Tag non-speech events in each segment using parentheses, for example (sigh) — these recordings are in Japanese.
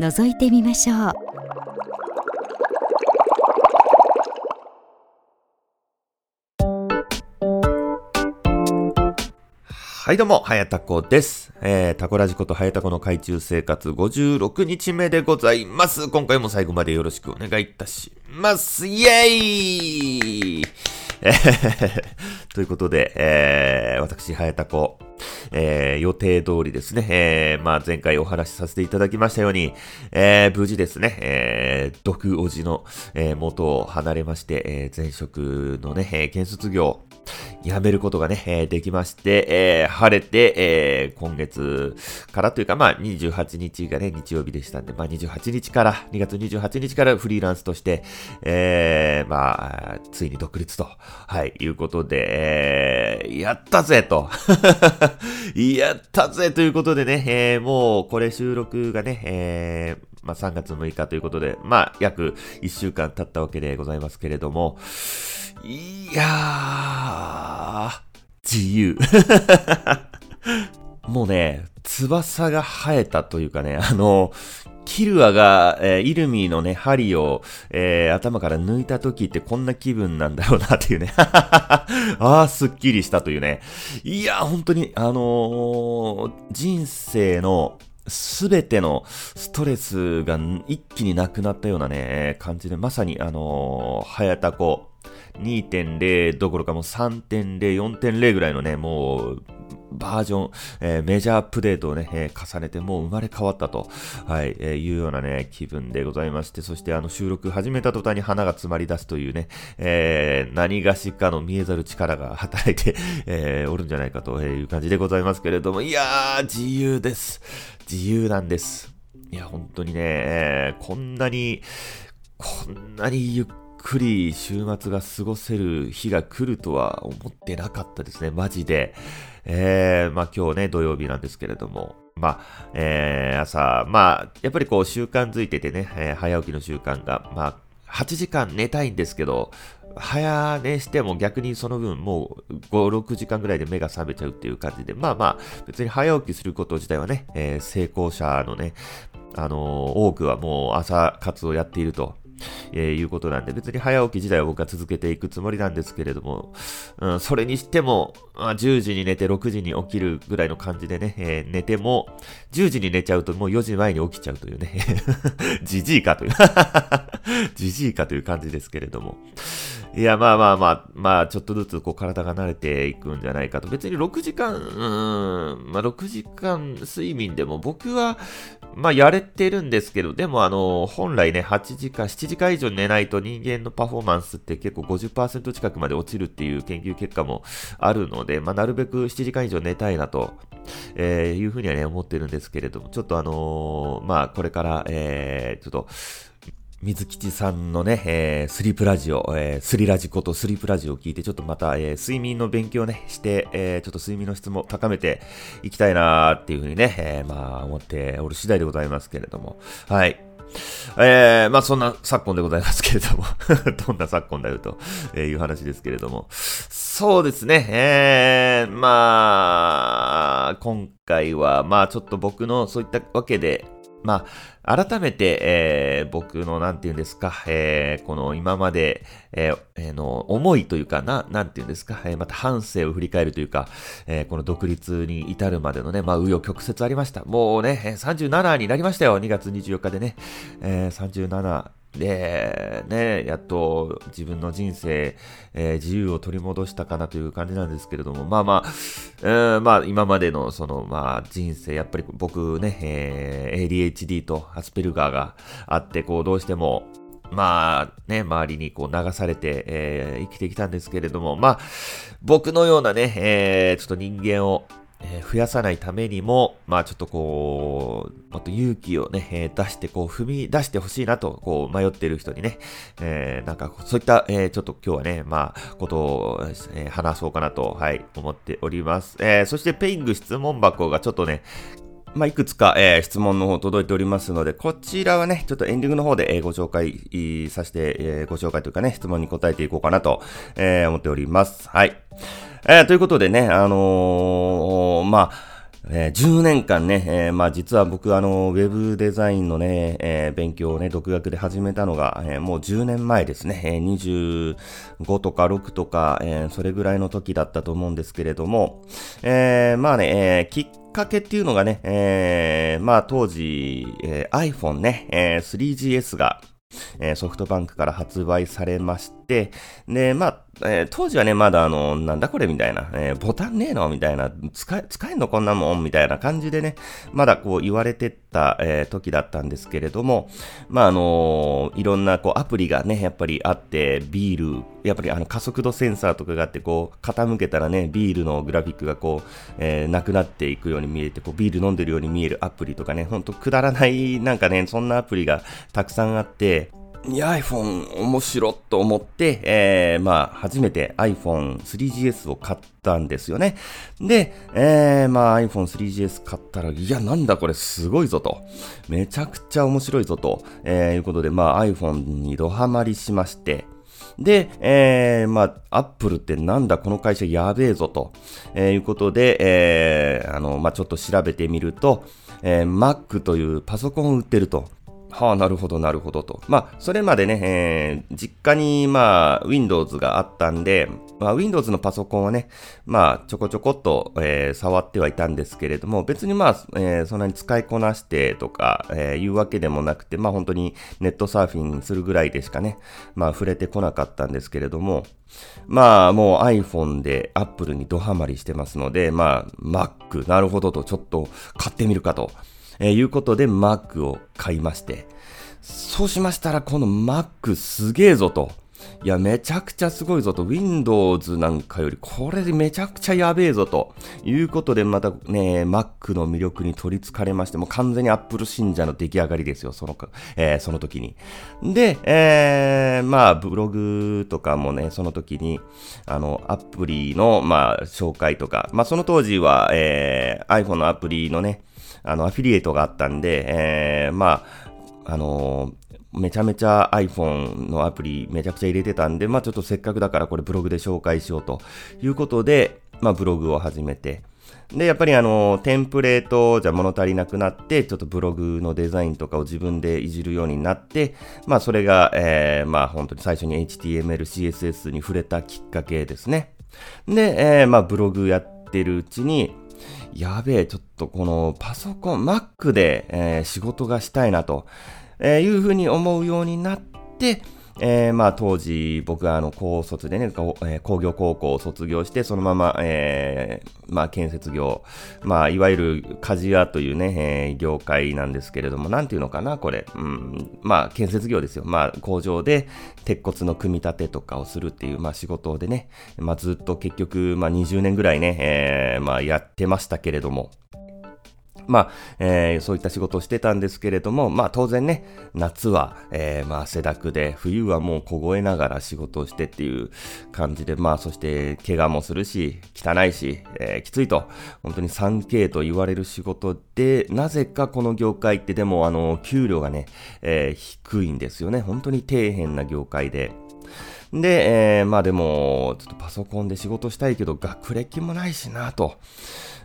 覗いてみましょうはいどうも、はやたこです。えー、タコラジコとはやたこの海中生活56日目でございます。今回も最後までよろしくお願いいたします。イェーイえー、(laughs) ということで、えー、私、早田子、えー、予定通りですね、えー、まあ前回お話しさせていただきましたように、えー、無事ですね、えー、毒おじの、えー、元を離れまして、えー、前職のね、えー、建設業、やめることがね、えー、できまして、えー、晴れて、えー、今月からというか、まあ、28日がね、日曜日でしたんで、まあ、28日から、2月28日からフリーランスとして、えー、まあ、ついに独立と、はい、いうことで、えー、やったぜと。(laughs) やったぜということでね、えー、もう、これ収録がね、えー、まあ、3月6日ということで、まあ、約1週間経ったわけでございますけれども、いやー、自由。(laughs) もうね、翼が生えたというかね、あの、キルアが、えー、イルミーのね、針を、えー、頭から抜いた時ってこんな気分なんだろうなっていうね。(laughs) ああ、すっきりしたというね。いや、本当に、あのー、人生のすべてのストレスが一気になくなったようなね、感じで、まさにあのー、早田子、2.0どころかもう3.0、4.0ぐらいのね、もう、バージョン、えー、メジャーアップデートをね、えー、重ねてもう生まれ変わったと、はい、えー、いうようなね、気分でございまして、そしてあの収録始めた途端に花が詰まり出すというね、え、何がしかの見えざる力が働いて、(laughs) え、おるんじゃないかという感じでございますけれども、いやー、自由です。自由なんです。いや、本当にね、え、こんなに、こんなにゆっくり週末が過ごせる日が来るとは思ってなかったですね、マジで。えー、まあ今日ね、土曜日なんですけれども、まあ、えー、朝、まあ、やっぱりこう習慣づいててね、えー、早起きの習慣が、まあ、8時間寝たいんですけど、早寝しても逆にその分もう5、6時間ぐらいで目が覚めちゃうっていう感じで、まあまあ別に早起きすること自体はね、えー、成功者のね、あのー、多くはもう朝活をやっていると。えー、いうことなんで、別に早起き時代は僕は続けていくつもりなんですけれども、うん、それにしても、まあ、10時に寝て6時に起きるぐらいの感じでね、えー、寝ても、10時に寝ちゃうともう4時前に起きちゃうというね、じじいかというじじいかという感じですけれども。いや、まあまあまあ、まあ、ちょっとずつこう体が慣れていくんじゃないかと。別に6時間、うん、まあ6時間睡眠でも僕は、まあやれてるんですけど、でもあの、本来ね、8時間、7時時間以上寝ないと人間のパフォーマンスって結構50%近くまで落ちるっていう研究結果もあるので、まあなるべく7時間以上寝たいなと、え、いうふうにはね、思ってるんですけれども、ちょっとあのー、まあこれから、えー、ちょっと、水吉さんのね、えー、スリープラジオ、えー、スリラジことスリープラジオを聞いて、ちょっとまた、えー、睡眠の勉強ね、して、えー、ちょっと睡眠の質も高めていきたいなーっていうふうにね、えー、まあ、思っておる次第でございますけれども。はい。えー、まあそんな昨今でございますけれども (laughs) どんな昨今だよという話ですけれども。そうですね、えー、まあ、今回は、まあちょっと僕のそういったわけで、まあ、改めて、えー、僕の、なんて言うんですか、えー、この今まで、えー、えー、の、思いというかな、なんて言うんですか、えー、また反省を振り返るというか、えー、この独立に至るまでのね、まあ、紆余曲折ありました。もうね、37になりましたよ、2月24日でね、えー、37、で、ね、やっと自分の人生、えー、自由を取り戻したかなという感じなんですけれども、まあまあ、えー、まあ今までのその、まあ人生、やっぱり僕ね、えー、ADHD とアスペルガーがあって、こうどうしても、まあね、周りにこう流されて、えー、生きてきたんですけれども、まあ、僕のようなね、えー、ちょっと人間を、えー、増やさないためにも、まあちょっとこう、もっと勇気をね、えー、出して、こう踏み出してほしいなと、こう迷ってる人にね、えー、なんかそういった、えー、ちょっと今日はね、まあ、ことを、えー、話そうかなと、はい、思っております。えー、そしてペイング質問箱がちょっとね、まあ、いくつか、えー、質問の方届いておりますので、こちらはね、ちょっとエンディングの方で、えー、ご紹介させて、えー、ご紹介というかね、質問に答えていこうかなと、えー、思っております。はい。えー、ということでね、あのー、まあ、えー、10年間ね、えー、まあ実は僕あの、ウェブデザインのね、えー、勉強をね、独学で始めたのが、えー、もう10年前ですね、えー、25とか6とか、えー、それぐらいの時だったと思うんですけれども、えー、まあね、えー、きっかけっていうのがね、えー、まあ当時、えー、iPhone ね、えー、3GS が、えー、ソフトバンクから発売されまして、で、まあ、えー、当時はね、まだあの、なんだこれみたいな、えー、ボタンねえのみたいな、使え、使えんのこんなもんみたいな感じでね、まだこう言われてた、えー、時だったんですけれども、まああのいろんなこうアプリがね、やっぱりあって、ビール、やっぱりあの加速度センサーとかがあって、こう、傾けたらね、ビールのグラフィックがこう、えー、なくなっていくように見えて、こう、ビール飲んでるように見えるアプリとかね、ほんとくだらない、なんかね、そんなアプリがたくさんあって、いや、iPhone 面白と思って、えー、まあ、初めて iPhone 3GS を買ったんですよね。で、えー、まあ iPhone 3GS 買ったら、いや、なんだこれすごいぞと。めちゃくちゃ面白いぞと、えー、いうことで、まあ iPhone にドハマりしまして、で、えー、まあ、アップルってなんだこの会社やべえぞと、えー、いうことで、えー、あの、まあ、ちょっと調べてみると、えー、Mac というパソコンを売ってると。はあ、なるほど、なるほどと。まあ、それまでね、えー、実家に、まあ、Windows があったんで、まあ、Windows のパソコンはね、まあ、ちょこちょこっと、えー、触ってはいたんですけれども、別にまあ、えー、そんなに使いこなしてとか、えー、いうわけでもなくて、まあ、本当にネットサーフィンするぐらいでしかね、まあ、触れてこなかったんですけれども、まあ、もう iPhone で Apple にドハマりしてますので、まあ、Mac、なるほどと、ちょっと買ってみるかと。えー、いうことで Mac を買いまして、そうしましたらこの Mac すげえぞと。いや、めちゃくちゃすごいぞと。Windows なんかより、これでめちゃくちゃやべえぞと。いうことで、またね、Mac の魅力に取り憑かれまして、もう完全に Apple 信者の出来上がりですよ、そのか、えー、その時に。で、えー、まあ、ブログとかもね、その時に、あの、アプリの、まあ、紹介とか、まあ、その当時は、えー、iPhone のアプリのね、あの、アフィリエイトがあったんで、えー、まあ、あのー、めちゃめちゃ iPhone のアプリめちゃくちゃ入れてたんで、まあちょっとせっかくだからこれブログで紹介しようということで、まあブログを始めて、で、やっぱりあの、テンプレートじゃ物足りなくなって、ちょっとブログのデザインとかを自分でいじるようになって、まあそれが、えー、まあ本当に最初に HTML、CSS に触れたきっかけですね。で、えー、まあブログやってるうちに、やべえ、ちょっとこのパソコン、Mac で、えー、仕事がしたいなと、えー、いうふうに思うようになって、えー、まあ当時僕はあの高卒でね、工業高校を卒業して、そのまま、えー、まあ建設業、まあいわゆる鍛冶屋というね、えー、業界なんですけれども、なんていうのかな、これ。うん、まあ建設業ですよ。まあ工場で鉄骨の組み立てとかをするっていう、まあ仕事でね、まあずっと結局、まあ20年ぐらいね、えー、まあやってましたけれども、まあ、えー、そういった仕事をしてたんですけれども、まあ当然ね、夏は、えー、まあ汗だくで、冬はもう凍えながら仕事をしてっていう感じで、まあそして怪我もするし、汚いし、えー、きついと、本当に 3K と言われる仕事で、なぜかこの業界ってでもあの、給料がね、えー、低いんですよね。本当に底辺な業界で。で、えー、まあでも、ちょっとパソコンで仕事したいけど、学歴もないしなと。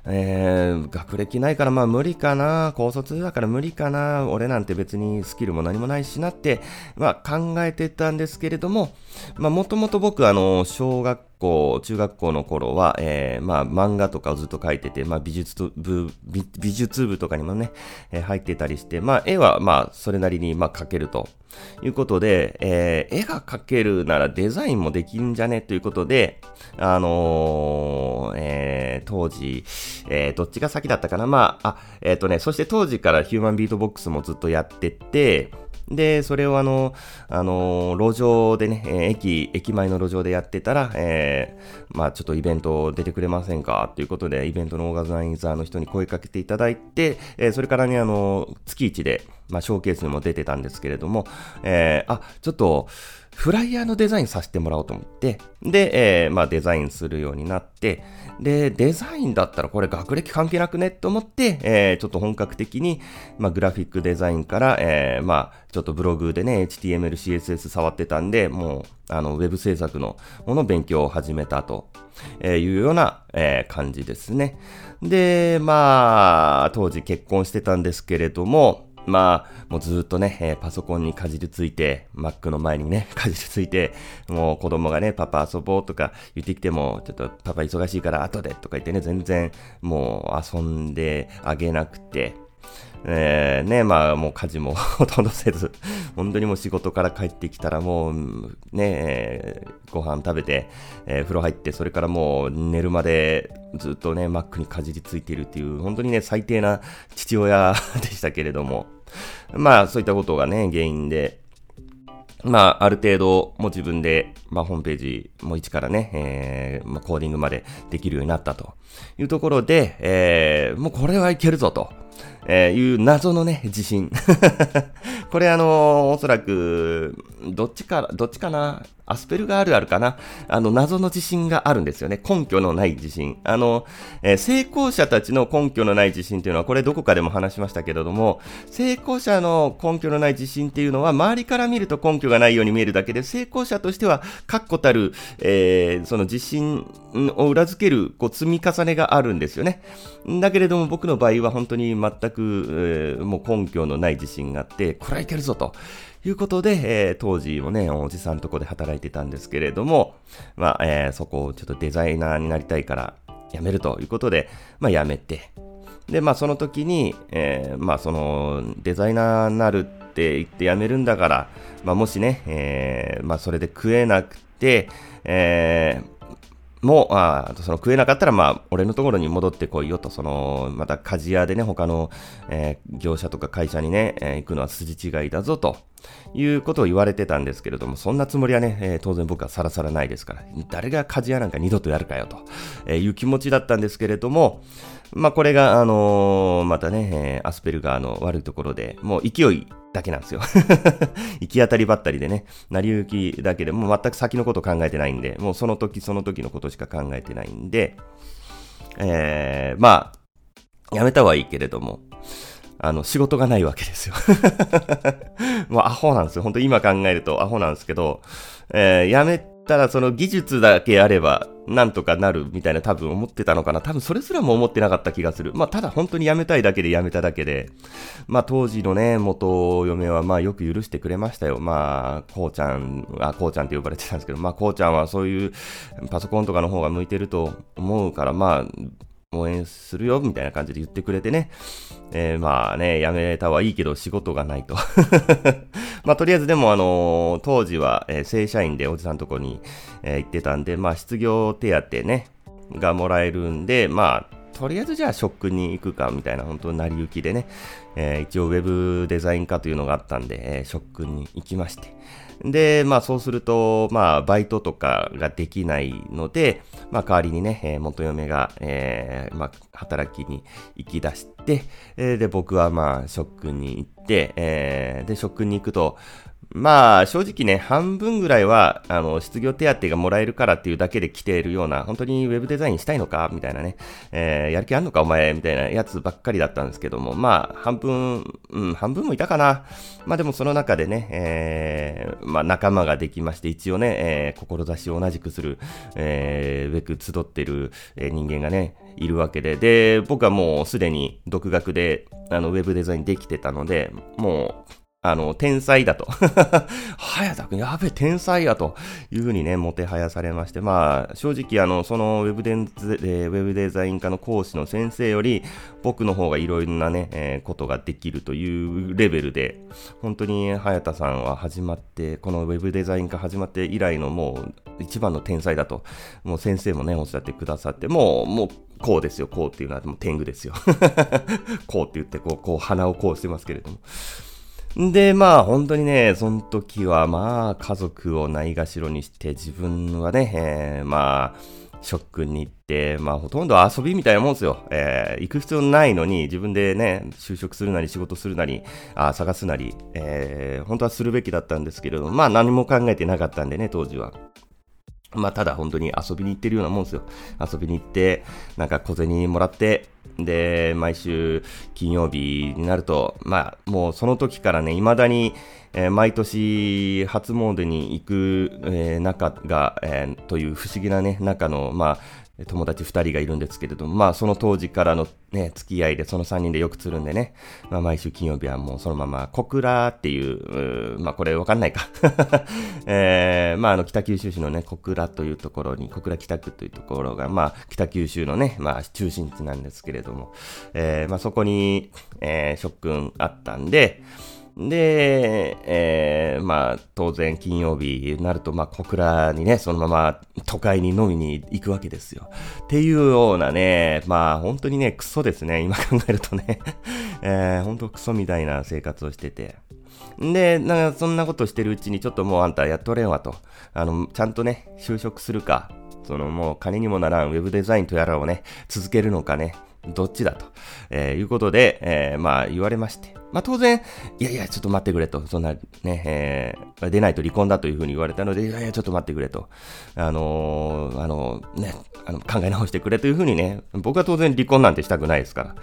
えー、学歴ないからまあ無理かな、高卒だから無理かな、俺なんて別にスキルも何もないしなって、まあ考えてたんですけれども、まあもともと僕あの、小学校、中学校の頃は、えー、まあ漫画とかをずっと描いてて、まあ美術部、美術部とかにもね、えー、入ってたりして、まあ絵はまあそれなりにまあ描けると。いうことで、えー、絵が描けるならデザインもできんじゃね？ということで、あのー、えー、当時、えー、どっちが先だったかな？まあ、あ、えっ、ー、とね、そして当時からヒューマンビートボックスもずっとやってて、で、それをあの、あの、路上でね、えー、駅、駅前の路上でやってたら、えー、まあちょっとイベント出てくれませんか？ということで、イベントのオーガナイザーの人に声かけていただいて、えー、それからね、あの、月1で、まあショーケースにも出てたんですけれども、えー、あ、ちょっと、フライヤーのデザインさせてもらおうと思って、で、えー、まあデザインするようになって、で、デザインだったらこれ学歴関係なくね？と思って、えー、ちょっと本格的に、まあグラフィックデザインから、えー、まあちょっとブログでね、HTML、CSS 触ってたんで、もう、あの、ウェブ制作のもの勉強を始めたというような、えー、感じですね。で、まあ、当時結婚してたんですけれども、まあ、もうずっとね、えー、パソコンにかじりついて、Mac の前にね、(laughs) かじりついて、もう子供がね、パパ遊ぼうとか言ってきても、ちょっとパパ忙しいから後でとか言ってね、全然もう遊んであげなくて、えー、ね、まあもう家事も (laughs) ほとんどせず、本当にもう仕事から帰ってきたらもう、ね、ご飯食べて、えー、風呂入って、それからもう寝るまでずっとね、マックにかじりついているっていう、本当にね、最低な父親 (laughs) でしたけれども、まあそういったことがね、原因で、まあ、ある程度、もう自分で、まあ、ホームページも一からね、えー、まあ、コーディングまでできるようになったというところで、えー、もうこれはいけるぞと。えー、いう謎のね、地震。(laughs) これあのー、おそらく、どっちから、どっちかな？アスペルガールあるかなあの、謎の自信があるんですよね。根拠のない自信。あの、えー、成功者たちの根拠のない自信っていうのは、これどこかでも話しましたけれども、成功者の根拠のない自信っていうのは、周りから見ると根拠がないように見えるだけで、成功者としては、確固たる、えー、その自信を裏付ける、こう、積み重ねがあるんですよね。だけれども、僕の場合は本当に全く、えー、もう根拠のない自信があって、これはいけるぞと。いうことで、えー、当時もね、おじさんとこで働いてたんですけれども、まあ、えー、そこをちょっとデザイナーになりたいから辞めるということで、まあ、辞めて、で、まあ、その時に、えー、まあ、その、デザイナーになるって言って辞めるんだから、まあ、もしね、えー、まあ、それで食えなくて、えー、も、あその食えなかったら、まあ、俺のところに戻ってこいよと、その、また鍛冶屋でね、他の、えー、業者とか会社にね、えー、行くのは筋違いだぞと。いうことを言われてたんですけれども、そんなつもりはね、えー、当然僕はさらさらないですから、誰が鍛冶屋なんか二度とやるかよと、えいう気持ちだったんですけれども、まあこれが、あのー、またね、え、アスペルガーの悪いところで、もう勢いだけなんですよ。(laughs) 行き当たりばったりでね、成り行きだけでもう全く先のこと考えてないんで、もうその時その時のことしか考えてないんで、えー、まあ、やめたはいいけれども、あの、仕事がないわけですよ。(laughs) もうアホなんですよ。本当今考えるとアホなんですけど、えー、やめただその技術だけあれば、なんとかなるみたいな多分思ってたのかな。多分それすらも思ってなかった気がする。まあただ本当に辞めたいだけで辞めただけで、まあ当時のね、元嫁はまあよく許してくれましたよ。まあ、こうちゃん、あ、こうちゃんって呼ばれてたんですけど、まあこうちゃんはそういうパソコンとかの方が向いてると思うから、まあ、応援するよ、みたいな感じで言ってくれてね。えー、まあね、辞めたはいいけど仕事がないと。(laughs) まあとりあえずでもあのー、当時は、えー、正社員でおじさんのとこに、え行ってたんで、まあ失業手当ね、がもらえるんで、まあとりあえずじゃあショックに行くかみたいな本当成り行きでね、えー、一応ウェブデザイン科というのがあったんで、えー、ショックに行きまして。で、まあそうすると、まあバイトとかができないので、まあ代わりにね、えー、元嫁が、えー、まあ働きに行き出して、えー、で、僕はまあショックに行って、えー、で、ショックに行くと、まあ、正直ね、半分ぐらいは、あの、失業手当がもらえるからっていうだけで来ているような、本当にウェブデザインしたいのかみたいなね、えー、やる気あんのかお前みたいなやつばっかりだったんですけども、まあ、半分、うん、半分もいたかな。まあでもその中でね、えー、まあ仲間ができまして、一応ね、えー、志を同じくする、えー、ウェク集ってる、え人間がね、いるわけで、で、僕はもうすでに独学で、あの、ウェブデザインできてたので、もう、あの、天才だと。(laughs) 早田くん、やべえ、天才やというふうにね、もてはやされまして、まあ、正直、あの、そのウェブデン、ウェブデザイン科の講師の先生より、僕の方がいろいろなね、えー、ことができるというレベルで、本当に早田さんは始まって、このウェブデザイン科始まって以来のもう、一番の天才だと、もう先生もね、おっしゃってくださって、もう、もう、こうですよ、こうっていうのはもう天狗ですよ。(laughs) こうって言って、こう、こう鼻をこうしてますけれども。で、まあ本当にね、その時はまあ家族をないがしろにして自分はね、えー、まあ、ショックに行って、まあほとんど遊びみたいなもんですよ。えー、行く必要ないのに自分でね、就職するなり仕事するなり、あ探すなり、えー、本当はするべきだったんですけれども、まあ何も考えてなかったんでね、当時は。まあ、ただ本当に遊びに行ってるようなもんですよ。遊びに行って、なんか小銭もらって、で、毎週金曜日になると、まあ、もうその時からね、未だに、えー、毎年初詣に行く、えー、中が、えー、という不思議なね、中の、まあ、友達2人がいるんですけれども、まあその当時からのね、付き合いでその3人でよく釣るんでね、まあ毎週金曜日はもうそのまま小倉っていう、うまあこれわかんないか。(laughs) えー、まああの北九州市のね、小倉というところに、小倉北区というところが、まあ北九州のね、まあ中心地なんですけれども、えー、まあそこに、えー、諸君あったんで、で、えー、まあ、当然金曜日になると、まあ、小倉にね、そのまま都会に飲みに行くわけですよ。っていうようなね、まあ、本当にね、クソですね、今考えるとね。(laughs) えー、本当クソみたいな生活をしてて。で、なんかそんなことしてるうちにちょっともうあんたやっとれんわと。あの、ちゃんとね、就職するか、そのもう金にもならんウェブデザインとやらをね、続けるのかね、どっちだと、えー、いうことで、えー、まあ言われまして。まあ当然、いやいや、ちょっと待ってくれと、そんなね、えー、出ないと離婚だというふうに言われたので、いやいや、ちょっと待ってくれと、あのー、あのね、あの考え直してくれというふうにね、僕は当然離婚なんてしたくないですから。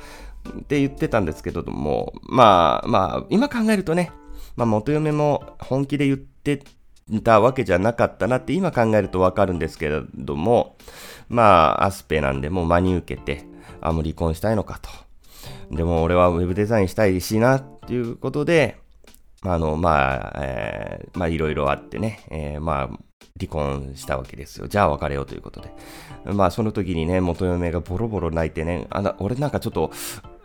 って言ってたんですけども、まあまあ、今考えるとね、まあ元嫁も本気で言ってたわけじゃなかったなって今考えるとわかるんですけれども、まあ、アスペなんでもう真に受けて、あ、もう離婚したいのかと。でも俺はウェブデザインしたいしなっていうことで、あの、まあ、えー、まあいろいろあってね、えー、まあ、離婚したわけですよ。じゃあ別れようということで。まあその時にね、元嫁がボロボロ泣いてね、あ俺なんかちょっと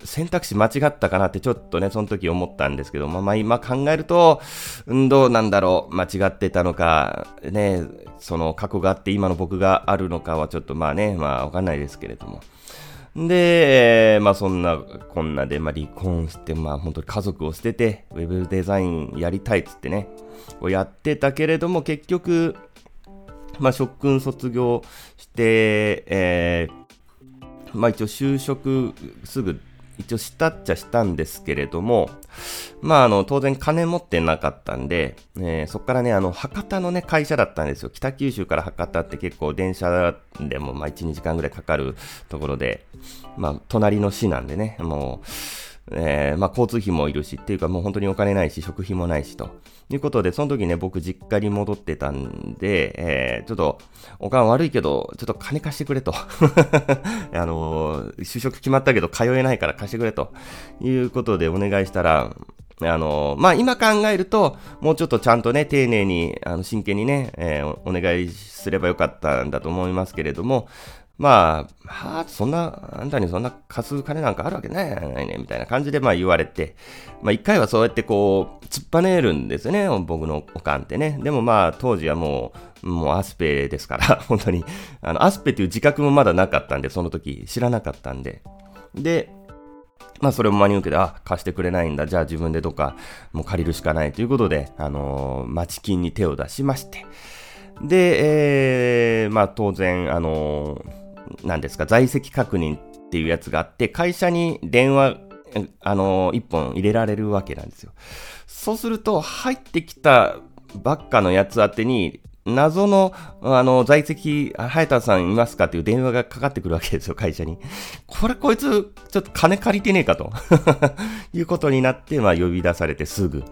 選択肢間違ったかなってちょっとね、その時思ったんですけど、まあま今考えると、うん、どうなんだろう、間違ってたのか、ね、その過去があって今の僕があるのかはちょっとまあね、まあわかんないですけれども。で、まあそんなこんなで、まあ離婚して、まあ本当に家族を捨てて、ウェブデザインやりたいっつってね、こうやってたけれども結局、まあ職訓卒業して、えー、まあ一応就職すぐ一応したっちゃしたんですけれども、まあ、あの、当然金持ってなかったんで、えー、そっからね、あの、博多のね、会社だったんですよ。北九州から博多って結構電車でも、まあ、1、2時間ぐらいかかるところで、まあ、隣の市なんでね、もう、えー、まあ、交通費もいるし、っていうかもう本当にお金ないし、食費もないし、ということで、その時ね、僕実家に戻ってたんで、えー、ちょっと、おかん悪いけど、ちょっと金貸してくれと。(laughs) あのー、就職決まったけど通えないから貸してくれと。いうことでお願いしたら、あのまあ、今考えると、もうちょっとちゃんとね、丁寧に、あの、真剣にね、えー、お願いすればよかったんだと思いますけれども、まあ、はあ、そんな、あんたにそんな貸す金なんかあるわけないね、みたいな感じでまあ言われて、まあ一回はそうやってこう、突っぱねるんですよね、僕のおかんってね。でもまあ当時はもう、もうアスペですから、(laughs) 本当に。あの、アスペっていう自覚もまだなかったんで、その時知らなかったんで。で、まあそれも真に受けて、あ、貸してくれないんだ。じゃあ自分でどっかもう借りるしかないということで、あのー、町金に手を出しまして。で、えー、まあ当然、あのーなんですか、在籍確認っていうやつがあって、会社に電話、あの一本入れられるわけなんですよ。そうすると、入ってきたばっかのやつ宛てに、謎の、あの、在籍、早田さんいますかっていう電話がかかってくるわけですよ、会社に。これ、こいつ、ちょっと金借りてねえかと (laughs) いうことになって、まあ、呼び出されてすぐ。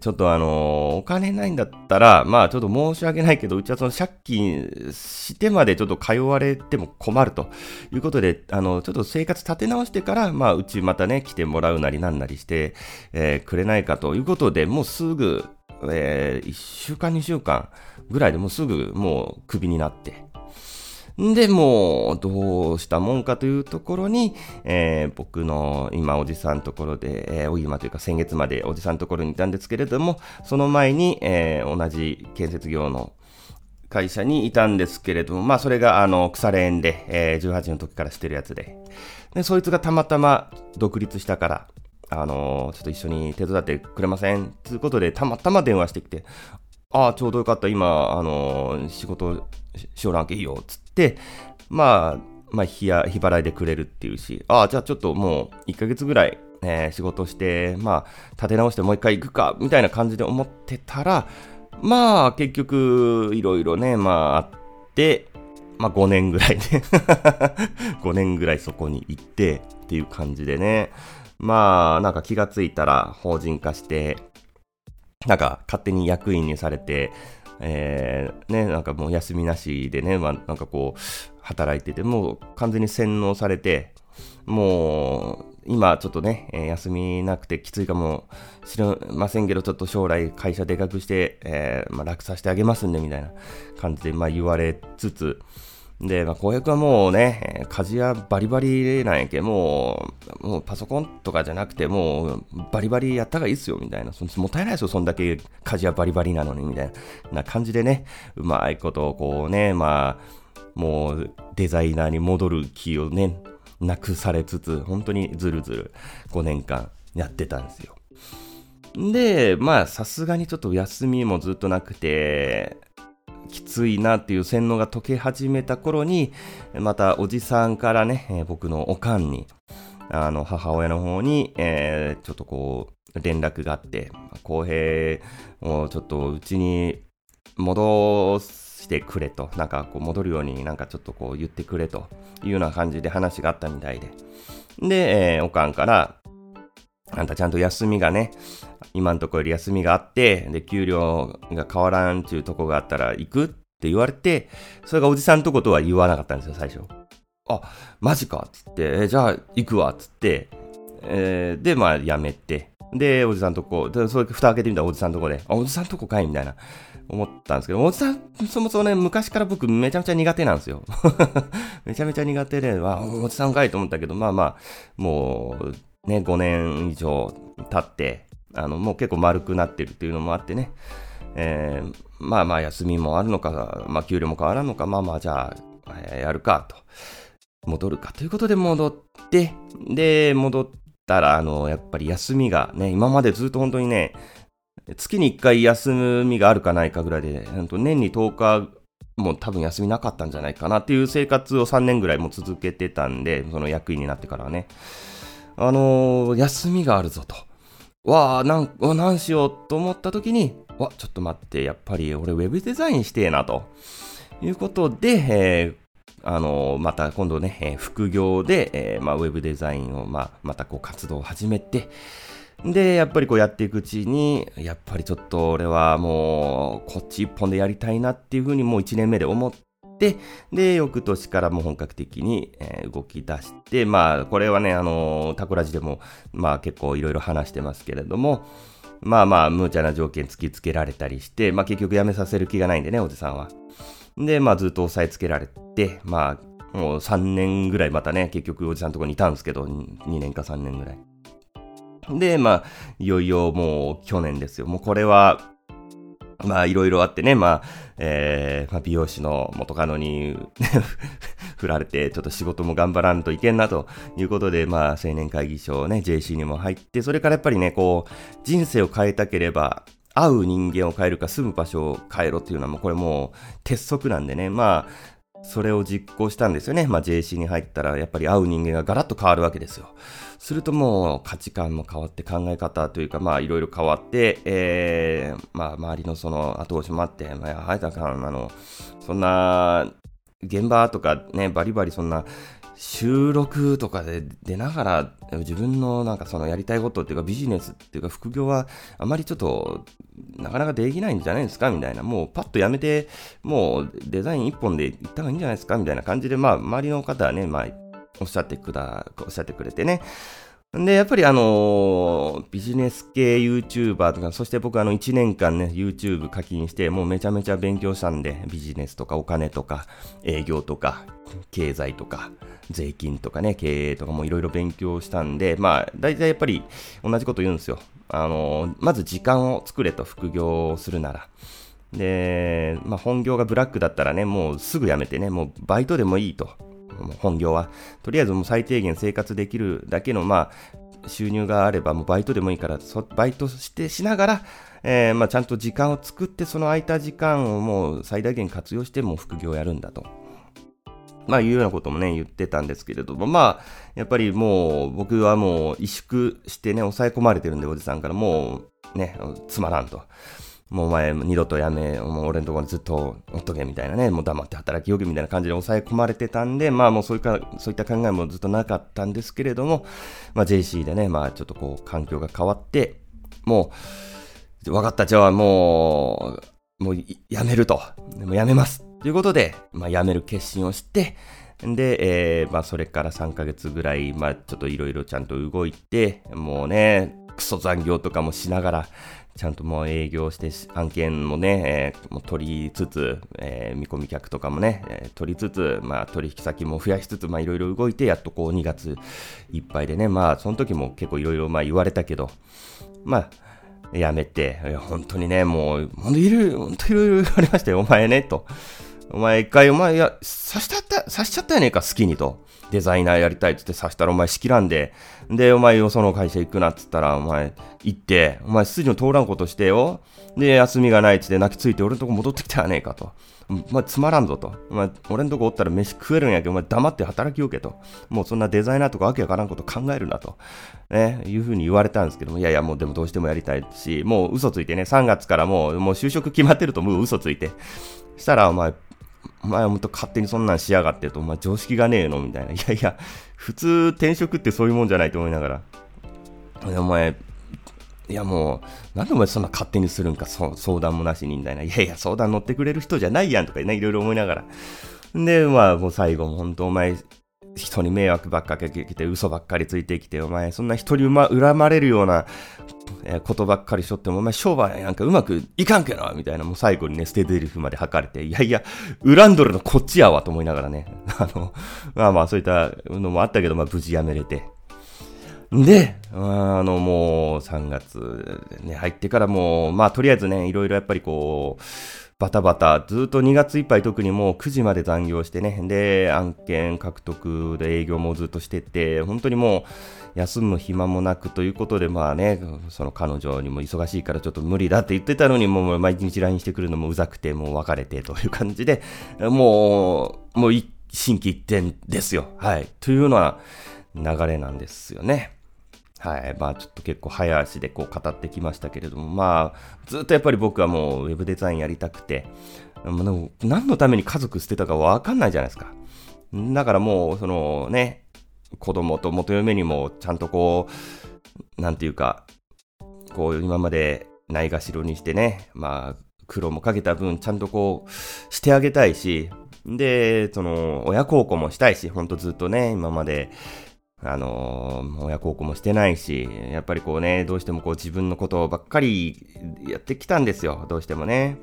ちょっとあの、お金ないんだったら、まあちょっと申し訳ないけど、うちはその借金してまでちょっと通われても困ると。いうことで、あの、ちょっと生活立て直してから、まあうちまたね、来てもらうなりなんなりして、えー、くれないかということで、もうすぐ、えー、1週間2週間ぐらいでもうすぐもうクビになって、で、もう、どうしたもんかというところに、えー、僕の今おじさんところで、えー、お今というか先月までおじさんところにいたんですけれども、その前に、えー、同じ建設業の会社にいたんですけれども、まあそれがあの腐れ縁で、えー、18の時からしてるやつで。で、そいつがたまたま独立したから、あのー、ちょっと一緒に手伝ってくれません？ということで、たまたま電話してきて、ああ、ちょうどよかった、今、あのー、仕事しよらんけいいよ、つって、まあ、まあ、日や、日払いでくれるっていうし、ああ、じゃあちょっともう1ヶ月ぐらい、えー、仕事して、まあ、立て直してもう一回行くか、みたいな感じで思ってたら、まあ、結局、いろいろね、まあ、あって、まあ、5年ぐらいね5 (laughs) 年ぐらいそこに行って、っていう感じでね。まあ、なんか気がついたら法人化して、なんか勝手に役員にされて、えー、ね、なんかもう休みなしでね、まあ、なんかこう、働いてて、もう完全に洗脳されて、もう、今ちょっとね、えー、休みなくてきついかもしれませんけど、ちょっと将来会社でかくして、えー、まあ、楽させてあげますんで、みたいな感じで、まあ、言われつつ、で、まあ、公約はもうね、鍛冶屋バリバリなんやけ、もう、もうパソコンとかじゃなくて、もうバリバリやった方がいいっすよ、みたいな。そもったいないですよ、そんだけ鍛冶屋バリバリなのに、みたいな感じでね、うまいことをこうね、まあ、もうデザイナーに戻る気をね、なくされつつ、本当にずるずる5年間やってたんですよ。で、まあ、さすがにちょっと休みもずっとなくて、きついなっていう洗脳が解け始めた頃に、またおじさんからね、えー、僕のおかんに、あの、母親の方に、えー、ちょっとこう、連絡があって、公平をちょっとうちに戻してくれと、なんかこう戻るようになんかちょっとこう言ってくれというような感じで話があったみたいで。で、えー、おかんから、あんたちゃんと休みがね、今んとこより休みがあって、で、給料が変わらんっていうとこがあったら行くって言われて、それがおじさんとことは言わなかったんですよ、最初。あ、マジかっつって、えじゃあ行くわっつって、えー、で、まあやめて、で、おじさんとこ、で、それ蓋開けてみたらおじさんとこで、あ、おじさんとこかいみたいな、思ったんですけど、おじさん、そもそもね、昔から僕めちゃめちゃ苦手なんですよ。(laughs) めちゃめちゃ苦手で、あ、おじさんかいと思ったけど、まあまあ、もう、ね、5年以上経って、あの、もう結構丸くなってるっていうのもあってね、えー、まあまあ休みもあるのか、まあ給料も変わらんのか、まあまあじゃあ、えー、やるかと。戻るかということで戻って、で、戻ったら、あの、やっぱり休みがね、今までずっと本当にね、月に1回休みがあるかないかぐらいで、年に10日もう多分休みなかったんじゃないかなっていう生活を3年ぐらいも続けてたんで、その役員になってからはね。あのー、休みがあるぞと。わあ、なん、何しようと思った時に、わ、ちょっと待って、やっぱり俺ウェブデザインしてえなと。いうことで、えー、あのー、また今度ね、えー、副業で、え、まあ、ウェブデザインを、まあ、またこう活動を始めて、で、やっぱりこうやっていくうちに、やっぱりちょっと俺はもう、こっち一本でやりたいなっていうふうにもう1年目で思って、で、翌年からも本格的に、えー、動き出して、まあ、これはね、あのー、タコラジでも、まあ結構いろいろ話してますけれども、まあまあ、無茶な条件突きつけられたりして、まあ結局辞めさせる気がないんでね、おじさんは。で、まあずっと押さえつけられて、まあ、もう3年ぐらいまたね、結局おじさんのとこにいたんですけど、2年か3年ぐらい。で、まあ、いよいよもう去年ですよ。もうこれは、まあ、いろいろあってね、まあ、えー、まあ、美容師の元カノに (laughs) 振られて、ちょっと仕事も頑張らんといけんなということで、まあ、青年会議所ね、JC にも入って、それからやっぱりね、こう、人生を変えたければ、会う人間を変えるか住む場所を変えろっていうのはもうこれもう鉄則なんでね、まあ、それを実行したんですよね。まあ、JC に入ったら、やっぱり会う人間がガラッと変わるわけですよ。するともう価値観も変わって考え方というか、まあいろいろ変わって、えー、まあ周りのその後押しもあって、まあ、早田さん、あの、そんな、現場とかね、バリバリそんな、収録とかで出ながら自分のなんかそのやりたいことっていうかビジネスっていうか副業はあまりちょっとなかなかできないんじゃないですかみたいな。もうパッとやめて、もうデザイン一本でいった方がいいんじゃないですかみたいな感じで、まあ周りの方はね、まあおっしゃってくだ、おっしゃってくれてね。で、やっぱりあのー、ビジネス系 YouTuber とか、そして僕あの1年間ね、YouTube 課金して、もうめちゃめちゃ勉強したんで、ビジネスとかお金とか、営業とか、経済とか、税金とかね、経営とかもいろいろ勉強したんで、まあ、大体やっぱり同じこと言うんですよ。あのー、まず時間を作れと副業をするなら。で、まあ本業がブラックだったらね、もうすぐやめてね、もうバイトでもいいと。本業は。とりあえずもう最低限生活できるだけの、まあ、収入があれば、もうバイトでもいいから、バイトしてしながら、えー、まあ、ちゃんと時間を作って、その空いた時間をもう最大限活用して、もう副業をやるんだと。まあ、いうようなこともね、言ってたんですけれども、まあ、やっぱりもう、僕はもう、萎縮してね、抑え込まれてるんで、おじさんから、もう、ね、つまらんと。もうお前二度とやめ、もう俺のところにずっとおっとけみたいなね、もう黙って働きよけみたいな感じで抑え込まれてたんで、まあもうそういうか、そういった考えもずっとなかったんですけれども、まあ JC でね、まあちょっとこう環境が変わって、もう、分かった、じゃあもう、もうやめると。でもやめます。ということで、まあやめる決心をして、で、えー、まあそれから3ヶ月ぐらい、まあちょっといろいろちゃんと動いて、もうね、クソ残業とかもしながら、ちゃんともう営業して案件もね、えー、もう取りつつ、えー、見込み客とかもね、えー、取りつつ、まあ取引先も増やしつつ、まあいろいろ動いて、やっとこう2月いっぱいでね、まあその時も結構いろいろまあ言われたけど、まあ、やめて、本当にね、もう、本当いる、本当いろいろ言われましたよ、お前ね、と。お前一回、お前、いや、刺しちゃった、刺しちゃったやねえか、好きにと。デザイナーやりたいっつって刺したらお前仕切らんで、で、お前よその会社行くなっつったら、お前行って、お前筋の通らんことしてよ。で、休みがないっつって泣きついて俺のとこ戻ってきたやねえかと。お前つまらんぞと。お前、俺のとこおったら飯食えるんやけど、お前黙って働きよけと。もうそんなデザイナーとかわけわからんこと考えるなと。ね、いうふうに言われたんですけども、いやいや、もうでもどうしてもやりたいし、もう嘘ついてね、3月からもう、もう就職決まってるともう嘘ついて。したら、お前、お前はもっと勝手にそんなんしやがってと、お前常識がねえのみたいな。いやいや、普通転職ってそういうもんじゃないと思いながら。お前、いやもう、なんでお前そんな勝手にするんか、相談もなしにみたいな。いやいや、相談乗ってくれる人じゃないやんとかね、いろいろ思いながら。で、まあもう最後も本当お前、人に迷惑ばっかけてきて、嘘ばっかりついてきて、お前、そんな人に恨まれるような、え、ことばっかりしょっても、お前、商売なんかうまくいかんけなみたいな、もう最後にね、捨て台詞まで吐かれて、いやいや、恨んどるのこっちやわと思いながらね、(laughs) あの、まあまあ、そういったのもあったけど、まあ、無事やめれて。で、あの、もう、3月ね、入ってからもう、まあ、とりあえずね、いろいろやっぱりこう、バタバタ、ずっと2月いっぱい特にもう9時まで残業してね、で、案件獲得で営業もずっとしてて、本当にもう休む暇もなくということで、まあね、その彼女にも忙しいからちょっと無理だって言ってたのに、もう毎日 LINE してくるのもうざくて、もう別れてという感じで、もう、もう一心機一転ですよ。はい。というような流れなんですよね。はい。まあちょっと結構早足でこう語ってきましたけれども、まあずっとやっぱり僕はもうウェブデザインやりたくて、も何のために家族捨てたかわかんないじゃないですか。だからもうそのね、子供と元嫁にもちゃんとこう、なんていうか、こう今までないがしろにしてね、まあ苦労もかけた分ちゃんとこうしてあげたいし、で、その親孝行もしたいし、ほんとずっとね、今まであのー、親孝行もしてないし、やっぱりこうね、どうしてもこう自分のことばっかりやってきたんですよ。どうしてもね。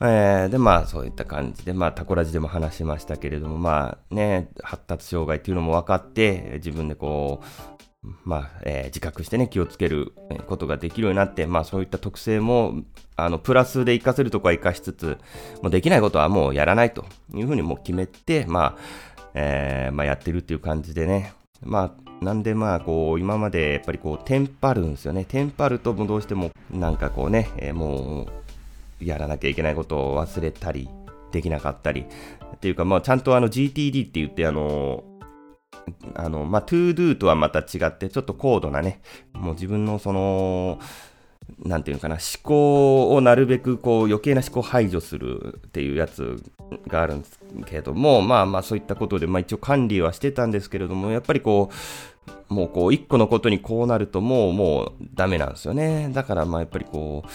えー、で、まあそういった感じで、まあタコラジでも話しましたけれども、まあね、発達障害っていうのも分かって、自分でこう、まあ、えー、自覚してね、気をつけることができるようになって、まあそういった特性も、あの、プラスで活かせるとこは活かしつつ、もうできないことはもうやらないというふうにもう決めて、まあ、えー、まあやってるっていう感じでね、まあ、なんでまあ、こう、今までやっぱりこう、テンパるんですよね。テンパるとどうしても、なんかこうね、えー、もう、やらなきゃいけないことを忘れたり、できなかったり、っていうか、まあ、ちゃんとあの GTD って言って、あの、あの、まあ、ToDo とはまた違って、ちょっと高度なね、もう自分のその、なんていうのかな、思考をなるべくこう余計な思考を排除するっていうやつがあるんですけれども、まあまあそういったことで、まあ一応管理はしてたんですけれども、やっぱりこう、もうこう一個のことにこうなるともうもうダメなんですよね。だからまあやっぱりこう、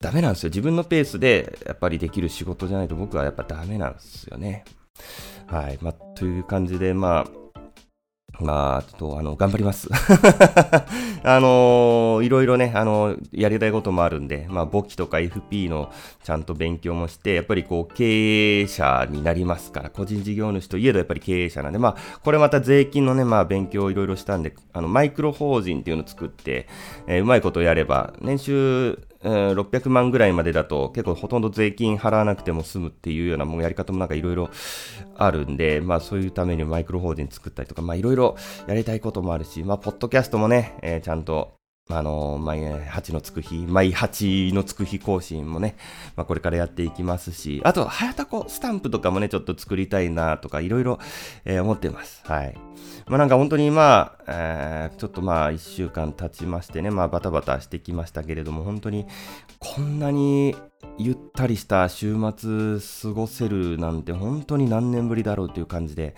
ダメなんですよ。自分のペースでやっぱりできる仕事じゃないと僕はやっぱダメなんですよね。はい。まあという感じで、まあ、まあ、ちょっと、あの、頑張ります。(laughs) あのー、いろいろね、あのー、やりたいこともあるんで、まあ、簿記とか FP のちゃんと勉強もして、やっぱりこう、経営者になりますから、個人事業主といえどやっぱり経営者なんで、まあ、これまた税金のね、まあ、勉強をいろいろしたんで、あの、マイクロ法人っていうのを作って、えー、うまいことやれば、年収600万ぐらいまでだと結構ほとんど税金払わなくても済むっていうようなもうやり方もなんかいろいろあるんで、まあそういうためにマイクロ法人作ったりとか、まあいろいろやりたいこともあるし、まあポッドキャストもね、えー、ちゃんとあの、毎8のつく日、毎8のつく日更新もね、まあ、これからやっていきますし、あと、はやたこスタンプとかもね、ちょっと作りたいなとか、いろいろ、え、思ってます。はい。まあ、なんか本当にまあ、えー、ちょっとまあ、1週間経ちましてね、まあ、バタバタしてきましたけれども、本当に、こんなにゆったりした週末過ごせるなんて、本当に何年ぶりだろうという感じで、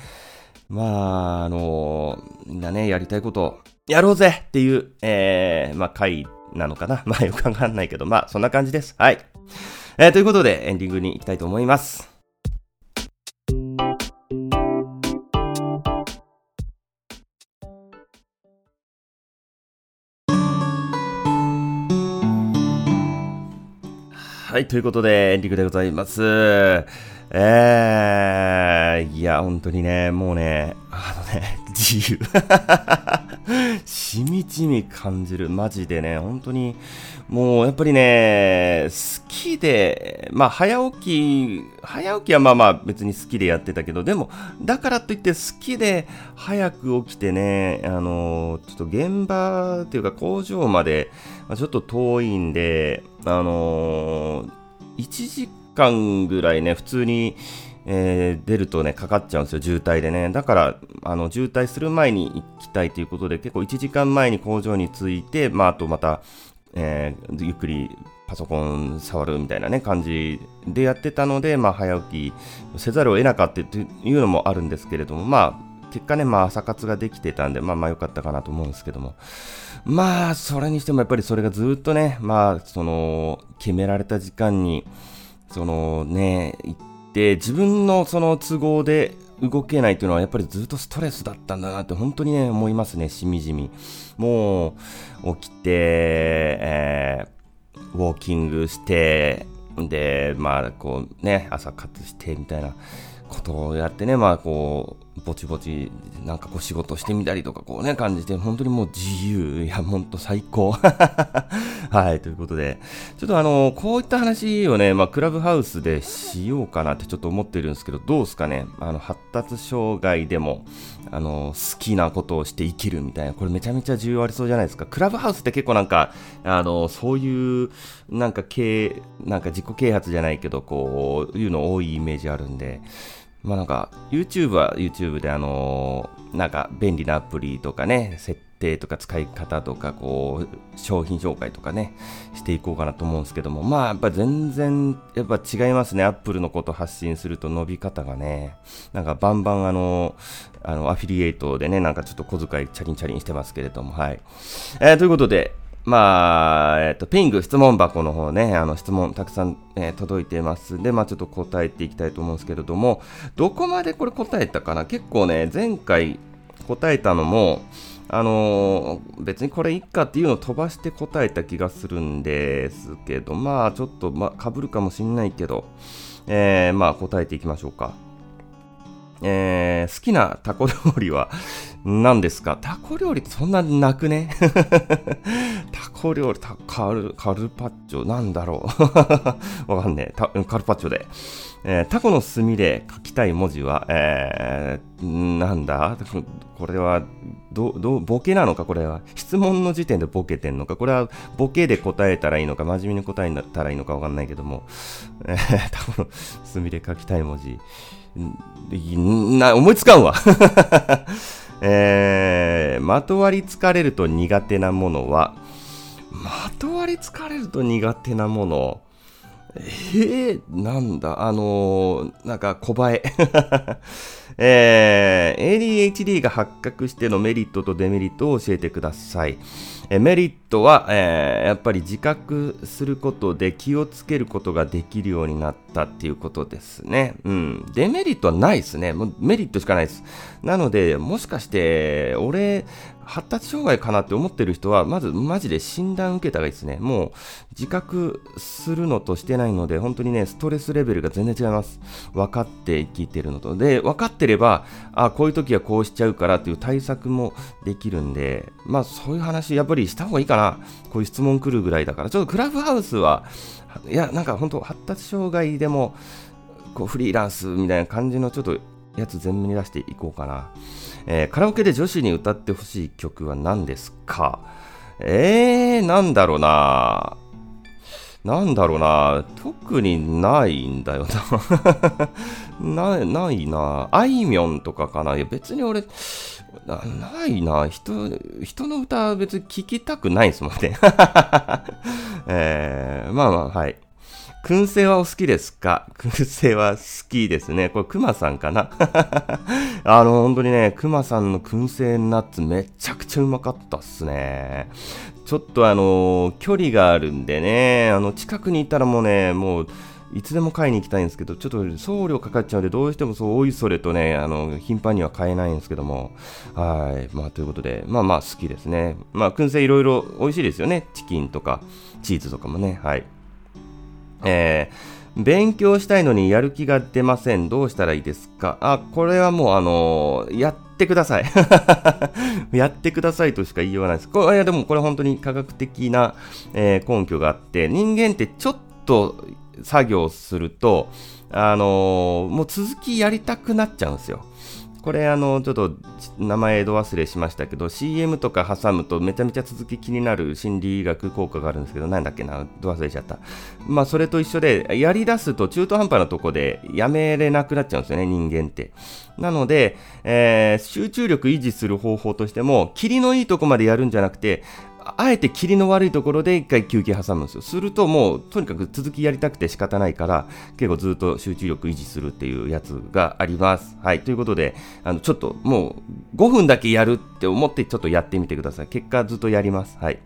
まあ、あのみんなね、やりたいことやろうぜっていう、えー、まあ、回なのかな (laughs) まあ、よくわかんないけど、まあ、そんな感じです。はい。えー、ということで、エンディングに行きたいと思います。はい、ということで、エンディングでございます。えー、いや、本当にね、もうね、あのね、自由。(laughs) しみじみ感じる。マジでね、本当に、もうやっぱりね、好きで、まあ早起き、早起きはまあまあ別に好きでやってたけど、でも、だからといって好きで早く起きてね、あの、ちょっと現場っていうか工場までま、ちょっと遠いんで、あの、1時間ぐらいね、普通に、えー、出るとね、かかっちゃうんですよ、渋滞でね。だから、あの、渋滞する前に行きたいということで、結構1時間前に工場に着いて、まあ、あとまた、えー、ゆっくりパソコン触るみたいなね、感じでやってたので、まあ、早起きせざるを得なかったというのもあるんですけれども、まあ、結果ね、まあ、朝活ができてたんで、まあまあ良かったかなと思うんですけども。まあ、それにしてもやっぱりそれがずっとね、まあ、その、決められた時間に、そのね、行で、自分のその都合で動けないというのはやっぱりずっとストレスだったんだなって本当にね、思いますね、しみじみ。もう、起きて、えー、ウォーキングして、で、まあ、こうね、朝活してみたいなことをやってね、まあ、こう、ぼちぼち、なんかこう仕事してみたりとか、こうね、感じて、本当にもう自由。いや、ほんと最高。(laughs) はい、ということで、ちょっとあの、こういった話をね、まあ、クラブハウスでしようかなってちょっと思ってるんですけど、どうですかね？あの、発達障害でも、あの、好きなことをして生きるみたいな、これめちゃめちゃ重要ありそうじゃないですか。クラブハウスって結構なんか、あの、そういう、なんか、経、なんか自己啓発じゃないけど、こういうの多いイメージあるんで、まあなんか、YouTube は YouTube であのー、なんか便利なアプリとかね、設定とか使い方とか、こう、商品紹介とかね、していこうかなと思うんですけども、まあやっぱ全然、やっぱ違いますね。Apple のこと発信すると伸び方がね、なんかバンバンあの、あの、アフィリエイトでね、なんかちょっと小遣いチャリンチャリンしてますけれども、はい。えー、ということで、まあ、えっ、ー、と、ピング質問箱の方ね、あの質問たくさん、えー、届いてます。で、まあちょっと答えていきたいと思うんですけれども、どこまでこれ答えたかな？結構ね、前回答えたのも、あのー、別にこれいっかっていうのを飛ばして答えた気がするんですけど、まあちょっと、まあ、被るかもしんないけど、えー、まあ答えていきましょうか。えー、好きなタコ料理は？何ですか？タコ料理ってそんななくね？(laughs) タコ料理カル、カルパッチョ？なんだろう？(laughs) わかんねえ。カルパッチョで。えー、タコの墨で書きたい文字は、えー、なんだ？これは、ど、ど、ボケなのか？これは。質問の時点でボケてんのか？これは、ボケで答えたらいいのか？真面目に答えたらいいのか？わかんないけども、えー、タコの墨で書きたい文字。な、思いつかんわ。(laughs) えー、まとわりつかれると苦手なものは、まとわりつかれると苦手なもの、えー、なんだ、あのー、なんか小映え。(laughs) えー、ADHD が発覚してのメリットとデメリットを教えてください。えメリットは、えー、やっぱり自覚することで気をつけることができるようになったっていうことですね。うん。デメリットはないですね。もうメリットしかないです。なので、もしかして、俺、発達障害かなって思ってる人は、まずマジで診断受けた方がいいですね。もう自覚するのとしてないので、本当にね、ストレスレベルが全然違います。分かって生きてるのと。で、分かってれば、あ、こういう時はこうしちゃうからっていう対策もできるんで、まあそういう話、やっぱりした方がいいかな。こういう質問来るぐらいだから。ちょっとクラブハウスは、いや、なんか本当発達障害でも、こうフリーランスみたいな感じのちょっとやつ全面に出していこうかな。えー、カラオケで女子に歌ってほしい曲は何ですか？えー、なんだろうななんだろうな特にないんだよな。(laughs) な、ないなあいみょんとかかないや、別に俺、なないな人、人の歌は別に聴きたくないですもんね。(laughs) えー、まあまあ、はい。燻製はお好きですか？(laughs) 燻製は好きですね。これ、熊さんかな？(laughs) あの、本当にね、熊さんの燻製ナッツめちゃくちゃうまかったっすね。ちょっとあの、距離があるんでね、あの、近くにいたらもうね、もう、いつでも買いに行きたいんですけど、ちょっと送料かかっちゃうので、どうしてもそう、おいそれとね、あの、頻繁には買えないんですけども、はい。まあ、ということで、まあまあ好きですね。まあ、燻製いろいろ美味しいですよね。チキンとか、チーズとかもね、はい。えー、勉強したいのにやる気が出ません。どうしたらいいですか？あ、これはもうあのー、やってください。(laughs) やってくださいとしか言いようがないです。これいやでもこれ本当に科学的な、えー、根拠があって、人間ってちょっと作業すると、あのー、もう続きやりたくなっちゃうんですよ。これあのちょっと名前ど忘れしましたけど CM とか挟むとめちゃめちゃ続き気になる心理学効果があるんですけどなんだっけなど忘れちゃった。まあそれと一緒でやり出すと中途半端なとこでやめれなくなっちゃうんですよね人間って。なので、えー、集中力維持する方法としても霧のいいとこまでやるんじゃなくてあえて霧の悪いところで一回休憩挟むんですよ。するともう、とにかく続きやりたくて仕方ないから、結構ずっと集中力維持するっていうやつがあります。はい。ということで、あの、ちょっともう5分だけやるって思ってちょっとやってみてください。結果ずっとやります。はい。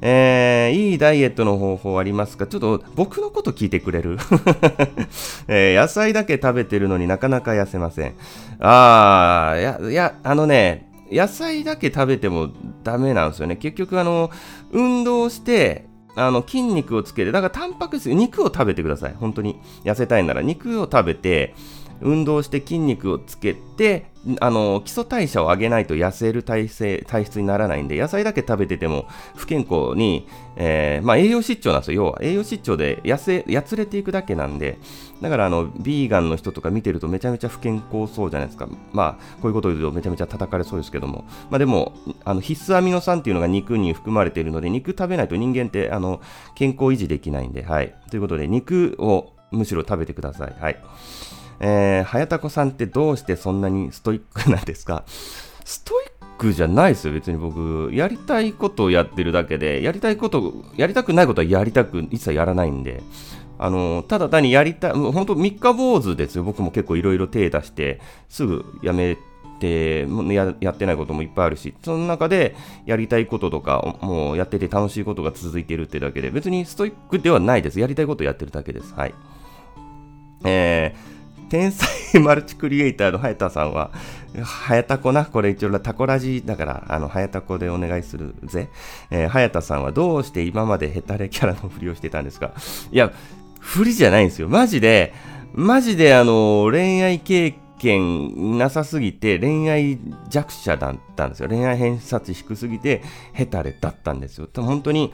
えー、いいダイエットの方法ありますか？ちょっと僕のこと聞いてくれる、(laughs) えー、野菜だけ食べてるのになかなか痩せません。あー、いや、いや、あのね、野菜だけ食べてもダメなんですよね。結局、あの、運動して、あの、筋肉をつけて、だからタンパク質、肉を食べてください。本当に。痩せたいなら肉を食べて、運動して筋肉をつけて、あの基礎代謝を上げないと痩せる体制体質にならないんで、野菜だけ食べてても不健康に、えー、まあ、栄養失調なんですよ、要は。栄養失調で痩せ、やつれていくだけなんで、だからあの、ビーガンの人とか見てるとめちゃめちゃ不健康そうじゃないですか。まあ、こういうことを言うとめちゃめちゃ叩かれそうですけども。まあでも、あの必須アミノ酸っていうのが肉に含まれているので、肉食べないと人間ってあの健康維持できないんで、はい。ということで、肉をむしろ食べてください。はい。えー、早田子さんってどうしてそんなにストイックなんですか？ストイックじゃないですよ、別に僕。やりたいことをやってるだけで、やりたいこと、やりたくないことはやりたく、一切やらないんで、あの、ただ単にやりたい、本当三日坊主ですよ。僕も結構いろいろ手出して、すぐやめてや、やってないこともいっぱいあるし、その中でやりたいこととか、もうやってて楽しいことが続いてるってだけで、別にストイックではないです。やりたいことをやってるだけです。はい。えー天才マルチクリエイターの早田さんは、早田子な、これ一応タコラジだから、あの、早田子でお願いするぜ。えー、早田さんはどうして今までヘタレキャラのふりをしてたんですかいや、ふりじゃないんですよ。マジで、マジであの、恋愛経験なさすぎて、恋愛弱者だったんですよ。恋愛偏差値低すぎて、ヘタレだったんですよ。本当に、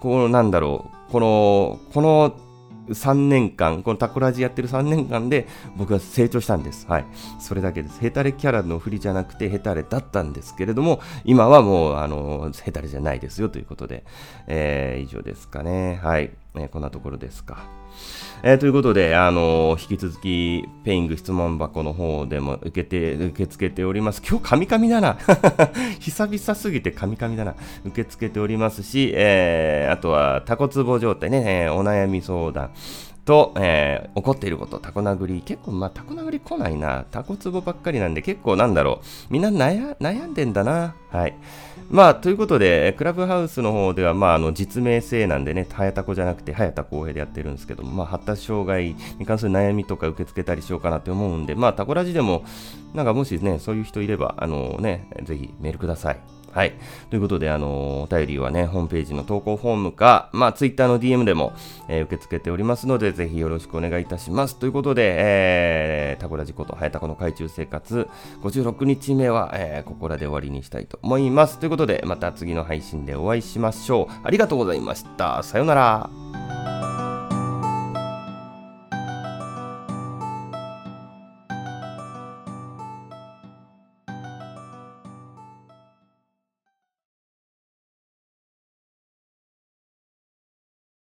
こう、なんだろう、この、この、3年間、このタコラジやってる3年間で僕は成長したんです。はい。それだけです。ヘタレキャラの振りじゃなくてヘタレだったんですけれども、今はもう、あの、ヘタレじゃないですよということで、えー、以上ですかね。はい。え、こんなところですか。えー、ということで、あのー、引き続き、ペイング質問箱の方でも受けて、受け付けております。今日、カミカミだな。(laughs) 久々すぎてカミカミだな。受け付けておりますし、えー、あとは、タコツボ状態ね、え、お悩み相談。と、えー、怒っていること、タコ殴り。結構、まあ、タコ殴り来ないな。タコツボばっかりなんで、結構なんだろう。みんな悩んでんだな。はい。まあ、ということで、クラブハウスの方では、まあ、あの、実名制なんでね、早田子じゃなくて、早田公平でやってるんですけども、まあ、発達障害に関する悩みとか受け付けたりしようかなって思うんで、まあ、タコラジでも、なんかもしね、そういう人いれば、あのね、ぜひメールください。はい。ということで、あのお便りはね、ホームページの投稿フォームか、まあ、ツイッターの DM でも、えー、受け付けておりますので、ぜひよろしくお願いいたします。ということで、えー、タコラジコとハヤタコの海中生活、56日目は、えー、ここらで終わりにしたいと思います。ということで、また次の配信でお会いしましょう。ありがとうございました。さようなら。